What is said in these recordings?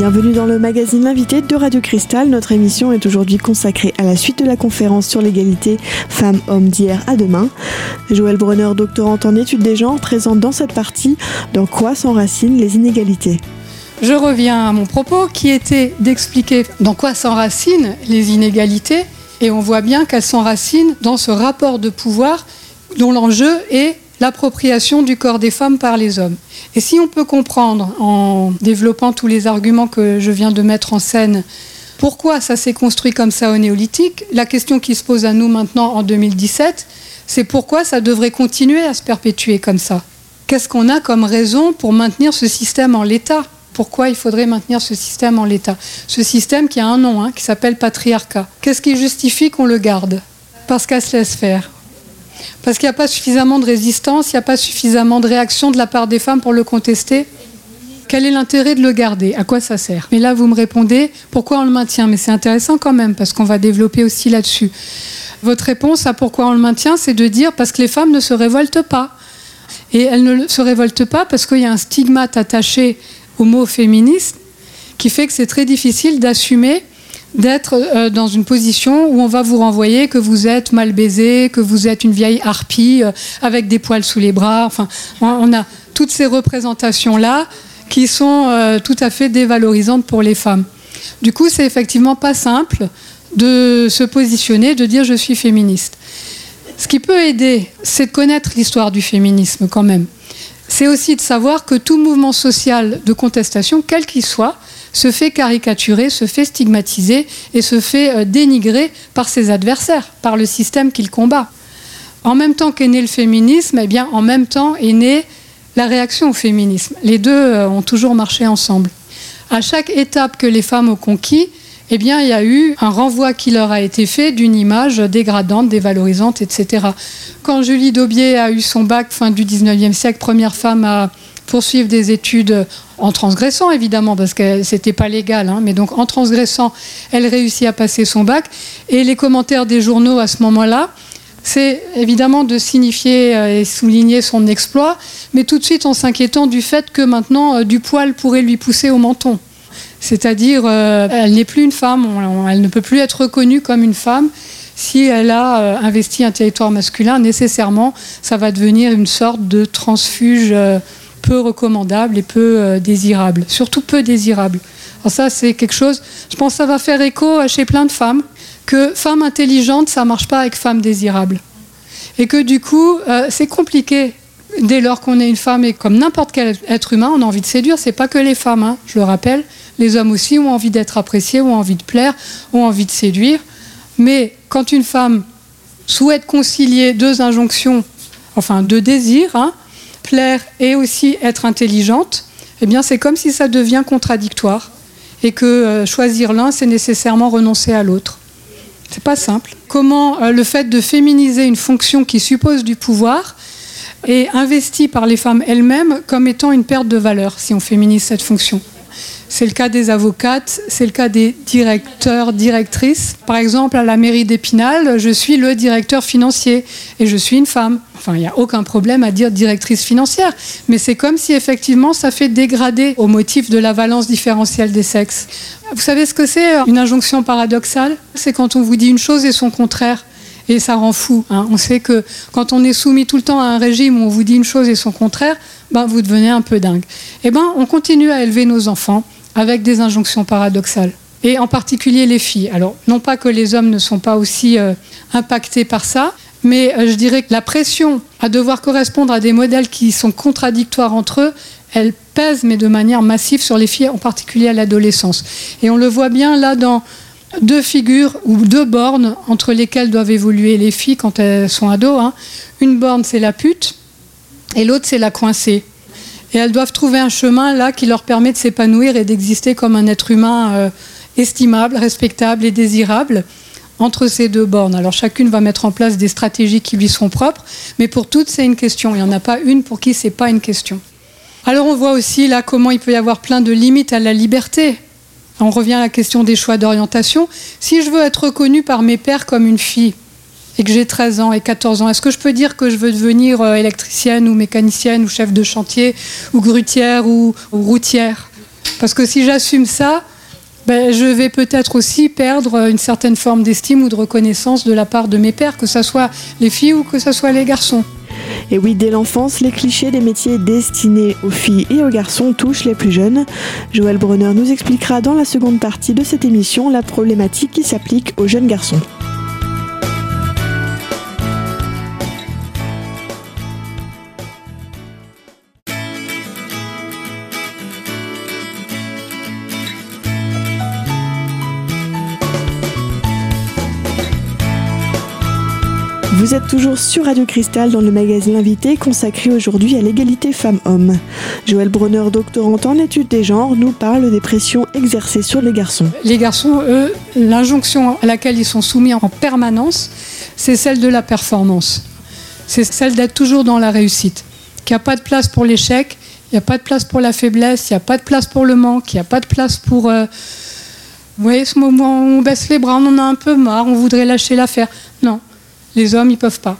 Bienvenue dans le magazine Invité de Radio Cristal. Notre émission est aujourd'hui consacrée à la suite de la conférence sur l'égalité femmes-hommes d'hier à demain. Joël Brunner, doctorante en études des genres, présente dans cette partie dans quoi s'enracinent les inégalités? Je reviens à mon propos qui était d'expliquer dans quoi s'enracinent les inégalités et on voit bien qu'elles s'enracinent dans ce rapport de pouvoir dont l'enjeu est l'appropriation du corps des femmes par les hommes. Et si on peut comprendre, en développant tous les arguments que je viens de mettre en scène, pourquoi ça s'est construit comme ça au néolithique, la question qui se pose à nous maintenant en 2017, c'est pourquoi ça devrait continuer à se perpétuer comme ça? Qu'est-ce qu'on a comme raison pour maintenir ce système en l'état? Pourquoi il faudrait maintenir ce système en l'état? Ce système qui a un nom, hein, qui s'appelle patriarcat. Qu'est-ce qui justifie qu'on le garde? Parce qu'elle se laisse faire. Parce qu'il n'y a pas suffisamment de résistance, il n'y a pas suffisamment de réaction de la part des femmes pour le contester. Quel est l'intérêt de le garder? À quoi ça sert? Mais là, vous me répondez, pourquoi on le maintient? Mais c'est intéressant quand même, parce qu'on va développer aussi là-dessus. Votre réponse à pourquoi on le maintient, c'est de dire parce que les femmes ne se révoltent pas. Et elles ne se révoltent pas parce qu'il y a un stigmate attaché au mot féministe qui fait que c'est très difficile d'assumer d'être euh, dans une position où on va vous renvoyer que vous êtes mal baisé, que vous êtes une vieille harpie euh, avec des poils sous les bras. Enfin, on a toutes ces représentations-là qui sont euh, tout à fait dévalorisantes pour les femmes. Du coup, c'est effectivement pas simple de se positionner, de dire je suis féministe. Ce qui peut aider, c'est de connaître l'histoire du féminisme quand même. C'est aussi de savoir que tout mouvement social de contestation, quel qu'il soit, se fait caricaturer, se fait stigmatiser et se fait euh, dénigrer par ses adversaires, par le système qu'il combat. En même temps qu'est né le féminisme, eh bien, en même temps est née la réaction au féminisme. Les deux euh, ont toujours marché ensemble. À chaque étape que les femmes ont conquis, eh bien, il y a eu un renvoi qui leur a été fait d'une image dégradante, dévalorisante, etc. Quand Julie Daubier a eu son bac fin du 19e siècle, première femme à poursuivre des études en transgressant évidemment parce que c'était pas légal, hein, mais donc en transgressant, elle réussit à passer son bac. Et les commentaires des journaux à ce moment-là, c'est évidemment de signifier euh, et souligner son exploit, mais tout de suite en s'inquiétant du fait que maintenant euh, du poil pourrait lui pousser au menton. C'est-à-dire, euh, elle n'est plus une femme, elle ne peut plus être reconnue comme une femme. Si elle a investi un territoire masculin, nécessairement, ça va devenir une sorte de transfuge peu recommandable et peu euh, désirable, surtout peu désirable. Alors ça, c'est quelque chose, je pense que ça va faire écho chez plein de femmes, que femme intelligente, ça marche pas avec femme désirable. Et que du coup, euh, c'est compliqué dès lors qu'on est une femme et comme n'importe quel être humain, on a envie de séduire. C'est pas que les femmes, hein, je le rappelle. Les hommes aussi ont envie d'être appréciés, ont envie de plaire, ont envie de séduire. Mais quand une femme souhaite concilier deux injonctions, enfin deux désirs, hein, plaire et aussi être intelligente, eh bien c'est comme si ça devient contradictoire et que euh, choisir l'un, c'est nécessairement renoncer à l'autre. C'est pas simple. Comment euh, le fait de féminiser une fonction qui suppose du pouvoir est investi par les femmes elles-mêmes comme étant une perte de valeur si on féminise cette fonction. C'est le cas des avocates, c'est le cas des directeurs, directrices. Par exemple, à la mairie d'Épinal, je suis le directeur financier et je suis une femme. Enfin, il n'y a aucun problème à dire directrice financière, mais c'est comme si effectivement ça fait dégrader au motif de la valence différentielle des sexes. Vous savez ce que c'est une injonction paradoxale? C'est quand on vous dit une chose et son contraire. Et ça rend fou. Hein. On sait que quand on est soumis tout le temps à un régime où on vous dit une chose et son contraire, ben, vous devenez un peu dingue. Eh ben, on continue à élever nos enfants avec des injonctions paradoxales. Et en particulier les filles. Alors, non pas que les hommes ne sont pas aussi euh, impactés par ça, mais euh, je dirais que la pression à devoir correspondre à des modèles qui sont contradictoires entre eux, elle pèse, mais de manière massive sur les filles, en particulier à l'adolescence. Et on le voit bien là dans deux figures ou deux bornes entre lesquelles doivent évoluer les filles quand elles sont ados. Hein. Une borne, c'est la pute, et l'autre, c'est la coincée. Et elles doivent trouver un chemin là qui leur permet de s'épanouir et d'exister comme un être humain euh, estimable, respectable et désirable entre ces deux bornes. Alors chacune va mettre en place des stratégies qui lui sont propres, mais pour toutes c'est une question. Il n'y en a pas une pour qui c'est pas une question. Alors on voit aussi là comment il peut y avoir plein de limites à la liberté. On revient à la question des choix d'orientation. Si je veux être reconnue par mes pères comme une fille, et que j'ai 13 ans et 14 ans, est-ce que je peux dire que je veux devenir euh, électricienne ou mécanicienne ou chef de chantier ou grutière ou, routière? Parce que si j'assume ça, ben, je vais peut-être aussi perdre une certaine forme d'estime ou de reconnaissance de la part de mes pères, que ce soit les filles ou que ce soit les garçons. Et oui, dès l'enfance, les clichés des métiers destinés aux filles et aux garçons touchent les plus jeunes. Joël Brunner nous expliquera dans la seconde partie de cette émission la problématique qui s'applique aux jeunes garçons. Vous êtes toujours sur Radio Cristal dans le magazine Invité consacré aujourd'hui à l'égalité femmes-hommes. Joël Brunner, doctorante en études des genres, nous parle des pressions exercées sur les garçons. Les garçons, eux, l'injonction à laquelle ils sont soumis en permanence, c'est celle de la performance. C'est celle d'être toujours dans la réussite. Qu'il n'y a pas de place pour l'échec, il n'y a pas de place pour la faiblesse, il n'y a pas de place pour le manque, il n'y a pas de place pour... Euh, vous voyez, ce moment où on baisse les bras, on en a un peu marre, on voudrait lâcher l'affaire. Les hommes, ils peuvent pas.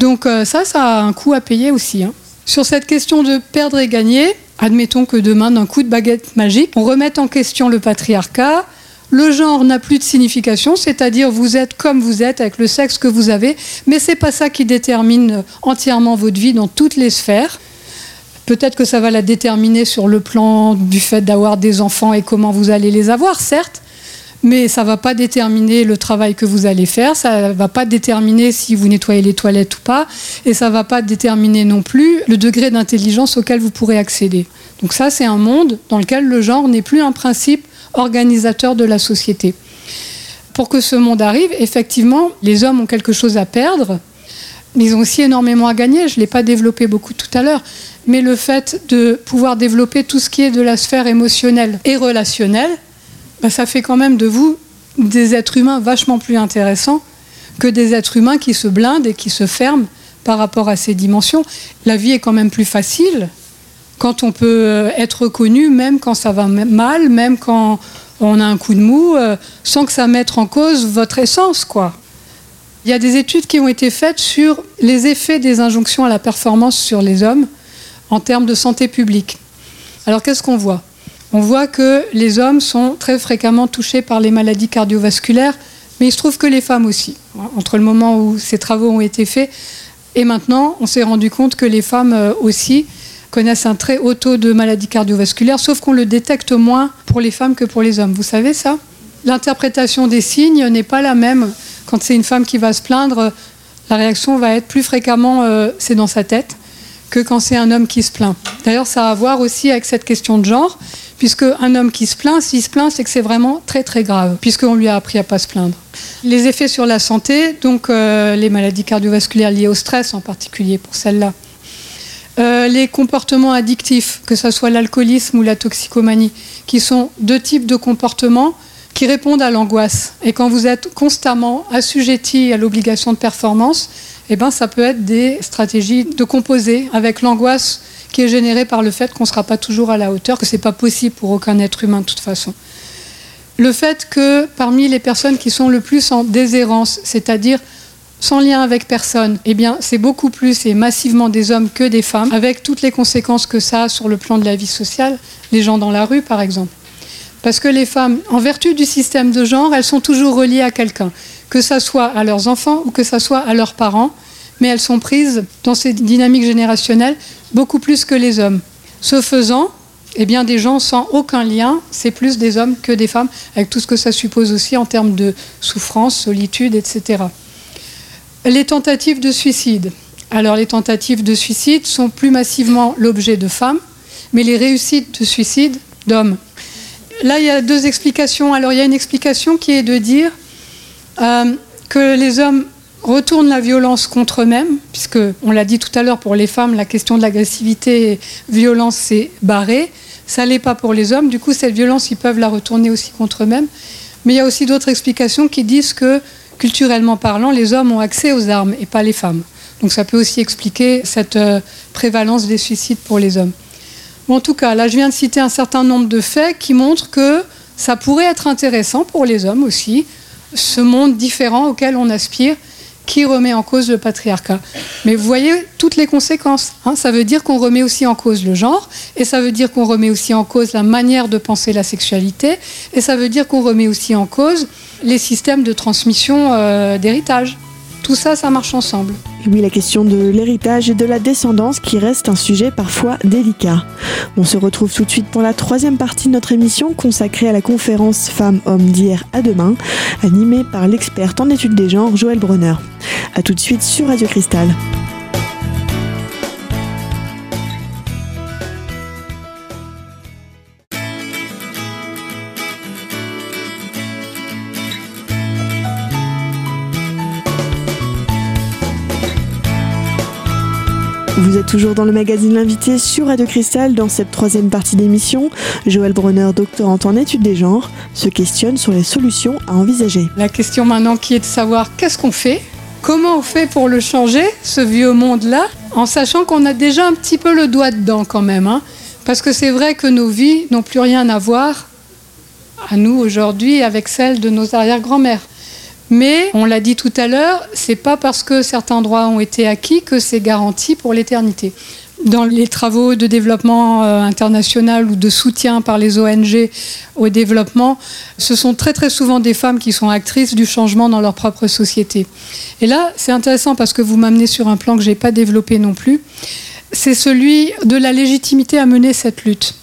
Donc euh, ça, ça a un coût à payer aussi. Hein. Sur cette question de perdre et gagner, admettons que demain, d'un coup de baguette magique, on remette en question le patriarcat. Le genre n'a plus de signification, c'est-à-dire vous êtes comme vous êtes avec le sexe que vous avez, mais c'est pas ça qui détermine entièrement votre vie dans toutes les sphères. Peut-être que ça va la déterminer sur le plan du fait d'avoir des enfants et comment vous allez les avoir, certes, mais ça ne va pas déterminer le travail que vous allez faire, ça ne va pas déterminer si vous nettoyez les toilettes ou pas, et ça ne va pas déterminer non plus le degré d'intelligence auquel vous pourrez accéder. Donc ça, c'est un monde dans lequel le genre n'est plus un principe organisateur de la société. Pour que ce monde arrive, effectivement, les hommes ont quelque chose à perdre, mais ils ont aussi énormément à gagner. Je ne l'ai pas développé beaucoup tout à l'heure, mais le fait de pouvoir développer tout ce qui est de la sphère émotionnelle et relationnelle, bah, ça fait quand même de vous des êtres humains vachement plus intéressants que des êtres humains qui se blindent et qui se ferment par rapport à ces dimensions. La vie est quand même plus facile quand on peut euh, être reconnu, même quand ça va mal, même quand on a un coup de mou, euh, sans que ça mette en cause votre essence, quoi. Il y a des études qui ont été faites sur les effets des injonctions à la performance sur les hommes en termes de santé publique. Alors qu'est-ce qu'on voit? On voit que les hommes sont très fréquemment touchés par les maladies cardiovasculaires, mais il se trouve que les femmes aussi. Entre le moment où ces travaux ont été faits et maintenant, on s'est rendu compte que les femmes euh, aussi connaissent un très haut taux de maladies cardiovasculaires, sauf qu'on le détecte moins pour les femmes que pour les hommes. Vous savez ça? L'interprétation des signes n'est pas la même. Quand c'est une femme qui va se plaindre, la réaction va être plus fréquemment euh, c'est dans sa tête que quand c'est un homme qui se plaint. D'ailleurs, ça a à voir aussi avec cette question de genre puisque un homme qui se plaint, s'il se plaint, c'est que c'est vraiment très très grave, puisqu'on lui a appris à pas se plaindre. Les effets sur la santé, donc euh, les maladies cardiovasculaires liées au stress en particulier pour celles-là. Euh, les comportements addictifs, que ce soit l'alcoolisme ou la toxicomanie, qui sont deux types de comportements qui répondent à l'angoisse. Et quand vous êtes constamment assujetti à l'obligation de performance, eh ben, ça peut être des stratégies de composer avec l'angoisse qui est générée par le fait qu'on ne sera pas toujours à la hauteur, que ce n'est pas possible pour aucun être humain de toute façon. Le fait que parmi les personnes qui sont le plus en déshérence, c'est-à-dire sans lien avec personne, eh bien, c'est beaucoup plus et massivement des hommes que des femmes, avec toutes les conséquences que ça a sur le plan de la vie sociale, les gens dans la rue par exemple. Parce que les femmes, en vertu du système de genre, elles sont toujours reliées à quelqu'un, que ce soit à leurs enfants ou que ce soit à leurs parents, mais elles sont prises dans ces dynamiques générationnelles beaucoup plus que les hommes. Ce faisant, eh bien, des gens sans aucun lien, c'est plus des hommes que des femmes, avec tout ce que ça suppose aussi en termes de souffrance, solitude, etc. Les tentatives de suicide. Alors, les tentatives de suicide sont plus massivement l'objet de femmes, mais les réussites de suicide d'hommes. Là, il y a deux explications. Alors, il y a une explication qui est de dire euh, que les hommes retournent la violence contre eux-mêmes, puisque, on l'a dit tout à l'heure, pour les femmes, la question de l'agressivité et violence, c'est barré. Ça l'est pas pour les hommes. Du coup, cette violence, ils peuvent la retourner aussi contre eux-mêmes. Mais il y a aussi d'autres explications qui disent que, culturellement parlant, les hommes ont accès aux armes et pas les femmes. Donc ça peut aussi expliquer cette euh, prévalence des suicides pour les hommes. en tout cas, là, je viens de citer un certain nombre de faits qui montrent que ça pourrait être intéressant pour les hommes aussi, ce monde différent auquel on aspire qui remet en cause le patriarcat. Mais vous voyez toutes les conséquences. Hein. ça veut dire qu'on remet aussi en cause le genre, et ça veut dire qu'on remet aussi en cause la manière de penser la sexualité, et ça veut dire qu'on remet aussi en cause les systèmes de transmission euh, d'héritage. Tout ça, ça marche ensemble. Oui, la question de l'héritage et de la descendance qui reste un sujet parfois délicat. On se retrouve tout de suite pour la troisième partie de notre émission consacrée à la conférence Femmes-Hommes d'hier à demain, animée par l'experte en études des genres Joël Brunner. A tout de suite sur Radio Cristal. Toujours dans le magazine L'invité sur Radio Cristal. Dans cette troisième partie d'émission, Joël Brunner, doctorante en études des genres, se questionne sur les solutions à envisager. La question maintenant qui est de savoir qu'est-ce qu'on fait? Comment on fait pour le changer, ce vieux monde-là, en sachant qu'on a déjà un petit peu le doigt dedans quand même hein Parce que c'est vrai que nos vies n'ont plus rien à voir, à nous aujourd'hui, avec celles de nos arrière-grand-mères. Mais on l'a dit tout à l'heure, c'est pas parce que certains droits ont été acquis que c'est garanti pour l'éternité. Dans les travaux de développement euh, international ou de soutien par les ONG au développement, ce sont très très souvent des femmes qui sont actrices du changement dans leur propre société. Et là, c'est intéressant parce que vous m'amenez sur un plan que je n'ai pas développé non plus. C'est celui de la légitimité à mener cette lutte.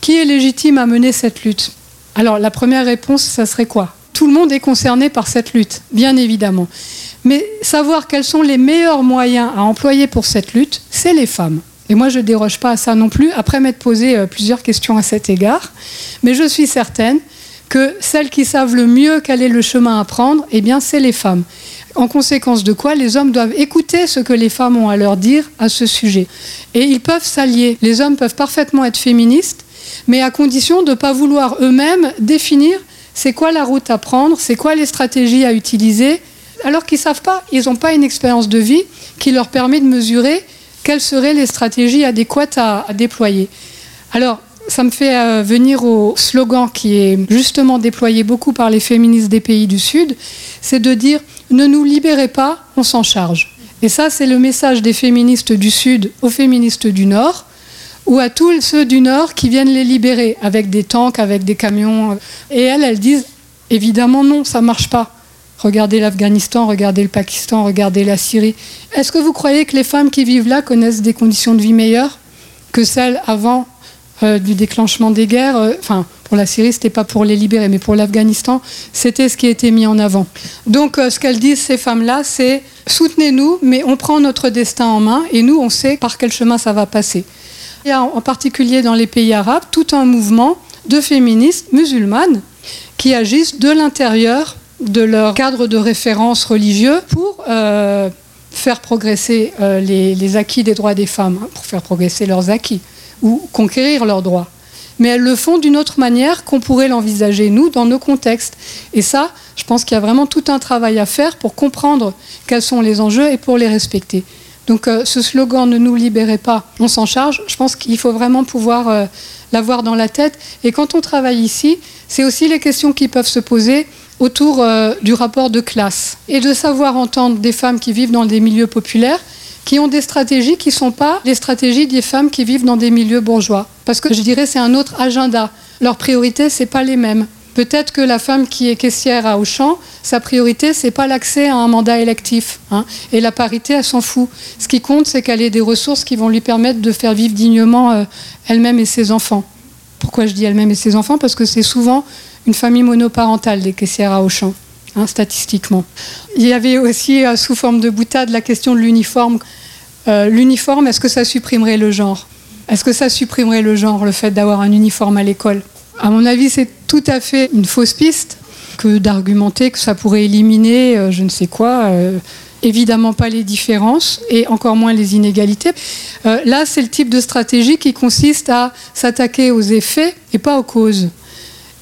Qui est légitime à mener cette lutte? Alors la première réponse, ça serait quoi? Tout le monde est concerné par cette lutte, bien évidemment. Mais savoir quels sont les meilleurs moyens à employer pour cette lutte, c'est les femmes. Et moi, je ne déroge pas à ça non plus, après m'être posé euh, plusieurs questions à cet égard. Mais je suis certaine que celles qui savent le mieux quel est le chemin à prendre, eh bien, c'est les femmes. En conséquence de quoi, les hommes doivent écouter ce que les femmes ont à leur dire à ce sujet. Et ils peuvent s'allier. Les hommes peuvent parfaitement être féministes, mais à condition de ne pas vouloir eux-mêmes définir c'est quoi la route à prendre, c'est quoi les stratégies à utiliser, alors qu'ils ne savent pas, ils n'ont pas une expérience de vie qui leur permet de mesurer quelles seraient les stratégies adéquates à, déployer. Alors, ça me fait euh, venir au slogan qui est justement déployé beaucoup par les féministes des pays du Sud, c'est de dire ne nous libérez pas, on s'en charge. Et ça, c'est le message des féministes du Sud aux féministes du Nord ou à tous ceux du Nord qui viennent les libérer avec des tanks, avec des camions. Et elles, elles disent évidemment non, ça ne marche pas. Regardez l'Afghanistan, regardez le Pakistan, regardez la Syrie. Est-ce que vous croyez que les femmes qui vivent là connaissent des conditions de vie meilleures que celles avant euh, du déclenchement des guerres? Euh, Enfin, pour la Syrie, ce n'était pas pour les libérer, mais pour l'Afghanistan, c'était ce qui a été mis en avant. Donc, euh, ce qu'elles disent, ces femmes-là, c'est soutenez-nous, mais on prend notre destin en main et nous, on sait par quel chemin ça va passer. Il y a en particulier dans les pays arabes tout un mouvement de féministes musulmanes qui agissent de l'intérieur de leur cadre de référence religieux pour euh, faire progresser euh, les, acquis des droits des femmes, hein, pour faire progresser leurs acquis ou conquérir leurs droits. Mais elles le font d'une autre manière qu'on pourrait l'envisager, nous, dans nos contextes. Et ça, je pense qu'il y a vraiment tout un travail à faire pour comprendre quels sont les enjeux et pour les respecter. Donc euh, ce slogan ne nous libérez pas, on s'en charge, je pense qu'il faut vraiment pouvoir euh, l'avoir dans la tête. Et quand on travaille ici, c'est aussi les questions qui peuvent se poser autour euh, du rapport de classe et de savoir entendre des femmes qui vivent dans des milieux populaires qui ont des stratégies qui ne sont pas les stratégies des femmes qui vivent dans des milieux bourgeois. Parce que je dirais c'est un autre agenda. Leurs priorités, ce pas les mêmes. Peut-être que la femme qui est caissière à Auchan, sa priorité, c'est pas l'accès à un mandat électif. Hein. Et la parité, elle s'en fout. Ce qui compte, c'est qu'elle ait des ressources qui vont lui permettre de faire vivre dignement euh, elle-même et ses enfants. Pourquoi je dis elle-même et ses enfants? Parce que c'est souvent une famille monoparentale des caissières à Auchan, hein, statistiquement. Il y avait aussi, euh, sous forme de boutade, la question de l'uniforme. Euh, l'uniforme, est-ce que ça supprimerait le genre? Est-ce que ça supprimerait le genre, le fait d'avoir un uniforme à l'école? À mon avis, c'est tout à fait une fausse piste que d'argumenter que ça pourrait éliminer euh, je ne sais quoi. Euh, évidemment pas les différences et encore moins les inégalités. Euh, là, c'est le type de stratégie qui consiste à s'attaquer aux effets et pas aux causes.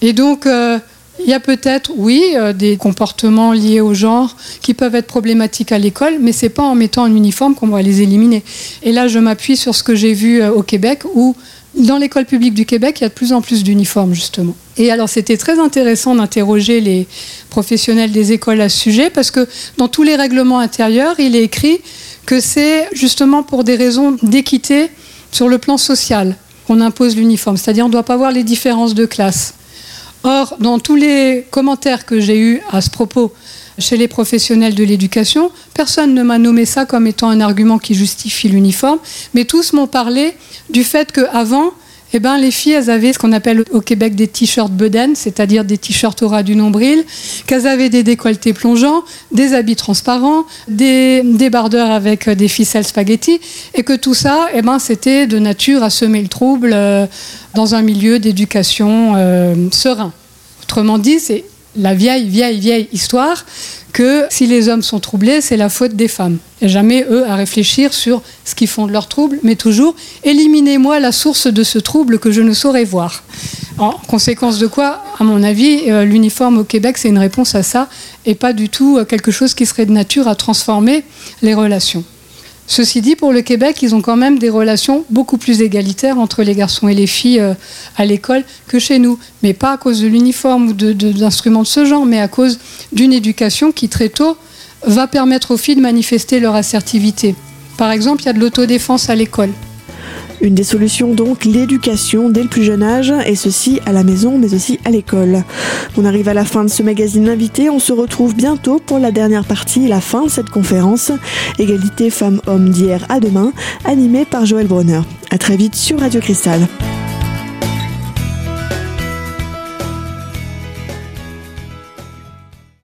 Et donc, il y a peut-être, oui, des comportements liés au genre qui peuvent être problématiques à l'école, mais c'est pas en mettant un uniforme qu'on va les éliminer. Et là, je m'appuie sur ce que j'ai vu au Québec où dans l'école publique du Québec, il y a de plus en plus d'uniformes, justement. Et alors c'était très intéressant d'interroger les professionnels des écoles à ce sujet parce que dans tous les règlements intérieurs, il est écrit que c'est justement pour des raisons d'équité sur le plan social qu'on impose l'uniforme, c'est-à-dire on ne doit pas voir les différences de classe. Or, dans tous les commentaires que j'ai eus à ce propos chez les professionnels de l'éducation, personne ne m'a nommé ça comme étant un argument qui justifie l'uniforme, mais tous m'ont parlé du fait qu'avant, eh ben, les filles, avaient ce qu'on appelle au Québec des t-shirts bedaine, c'est-à-dire des t-shirts au ras du nombril, qu'elles avaient des décolletés plongeants, des habits transparents, des débardeurs avec des ficelles spaghetti, et que tout ça, eh ben, c'était de nature à semer le trouble euh, dans un milieu d'éducation euh, serein. Autrement dit, c'est la vieille, vieille, vieille histoire que si les hommes sont troublés, c'est la faute des femmes. Et jamais eux à réfléchir sur ce qui font de leur trouble, mais toujours éliminez-moi la source de ce trouble que je ne saurais voir. En conséquence de quoi, à mon avis, euh, l'uniforme au Québec, c'est une réponse à ça, et pas du tout euh, quelque chose qui serait de nature à transformer les relations. Ceci dit, pour le Québec, ils ont quand même des relations beaucoup plus égalitaires entre les garçons et les filles euh, à l'école que chez nous. Mais pas à cause de l'uniforme ou d'instruments de, ce genre, mais à cause d'une éducation qui très tôt va permettre aux filles de manifester leur assertivité. Par exemple, il y a de l'autodéfense à l'école. Une des solutions donc, l'éducation dès le plus jeune âge, et ceci à la maison mais aussi à l'école. On arrive à la fin de ce magazine invité, on se retrouve bientôt pour la dernière partie, la fin de cette conférence, Égalité femmes-hommes d'hier à demain, animée par Joël Bronner. A très vite sur Radio Cristal.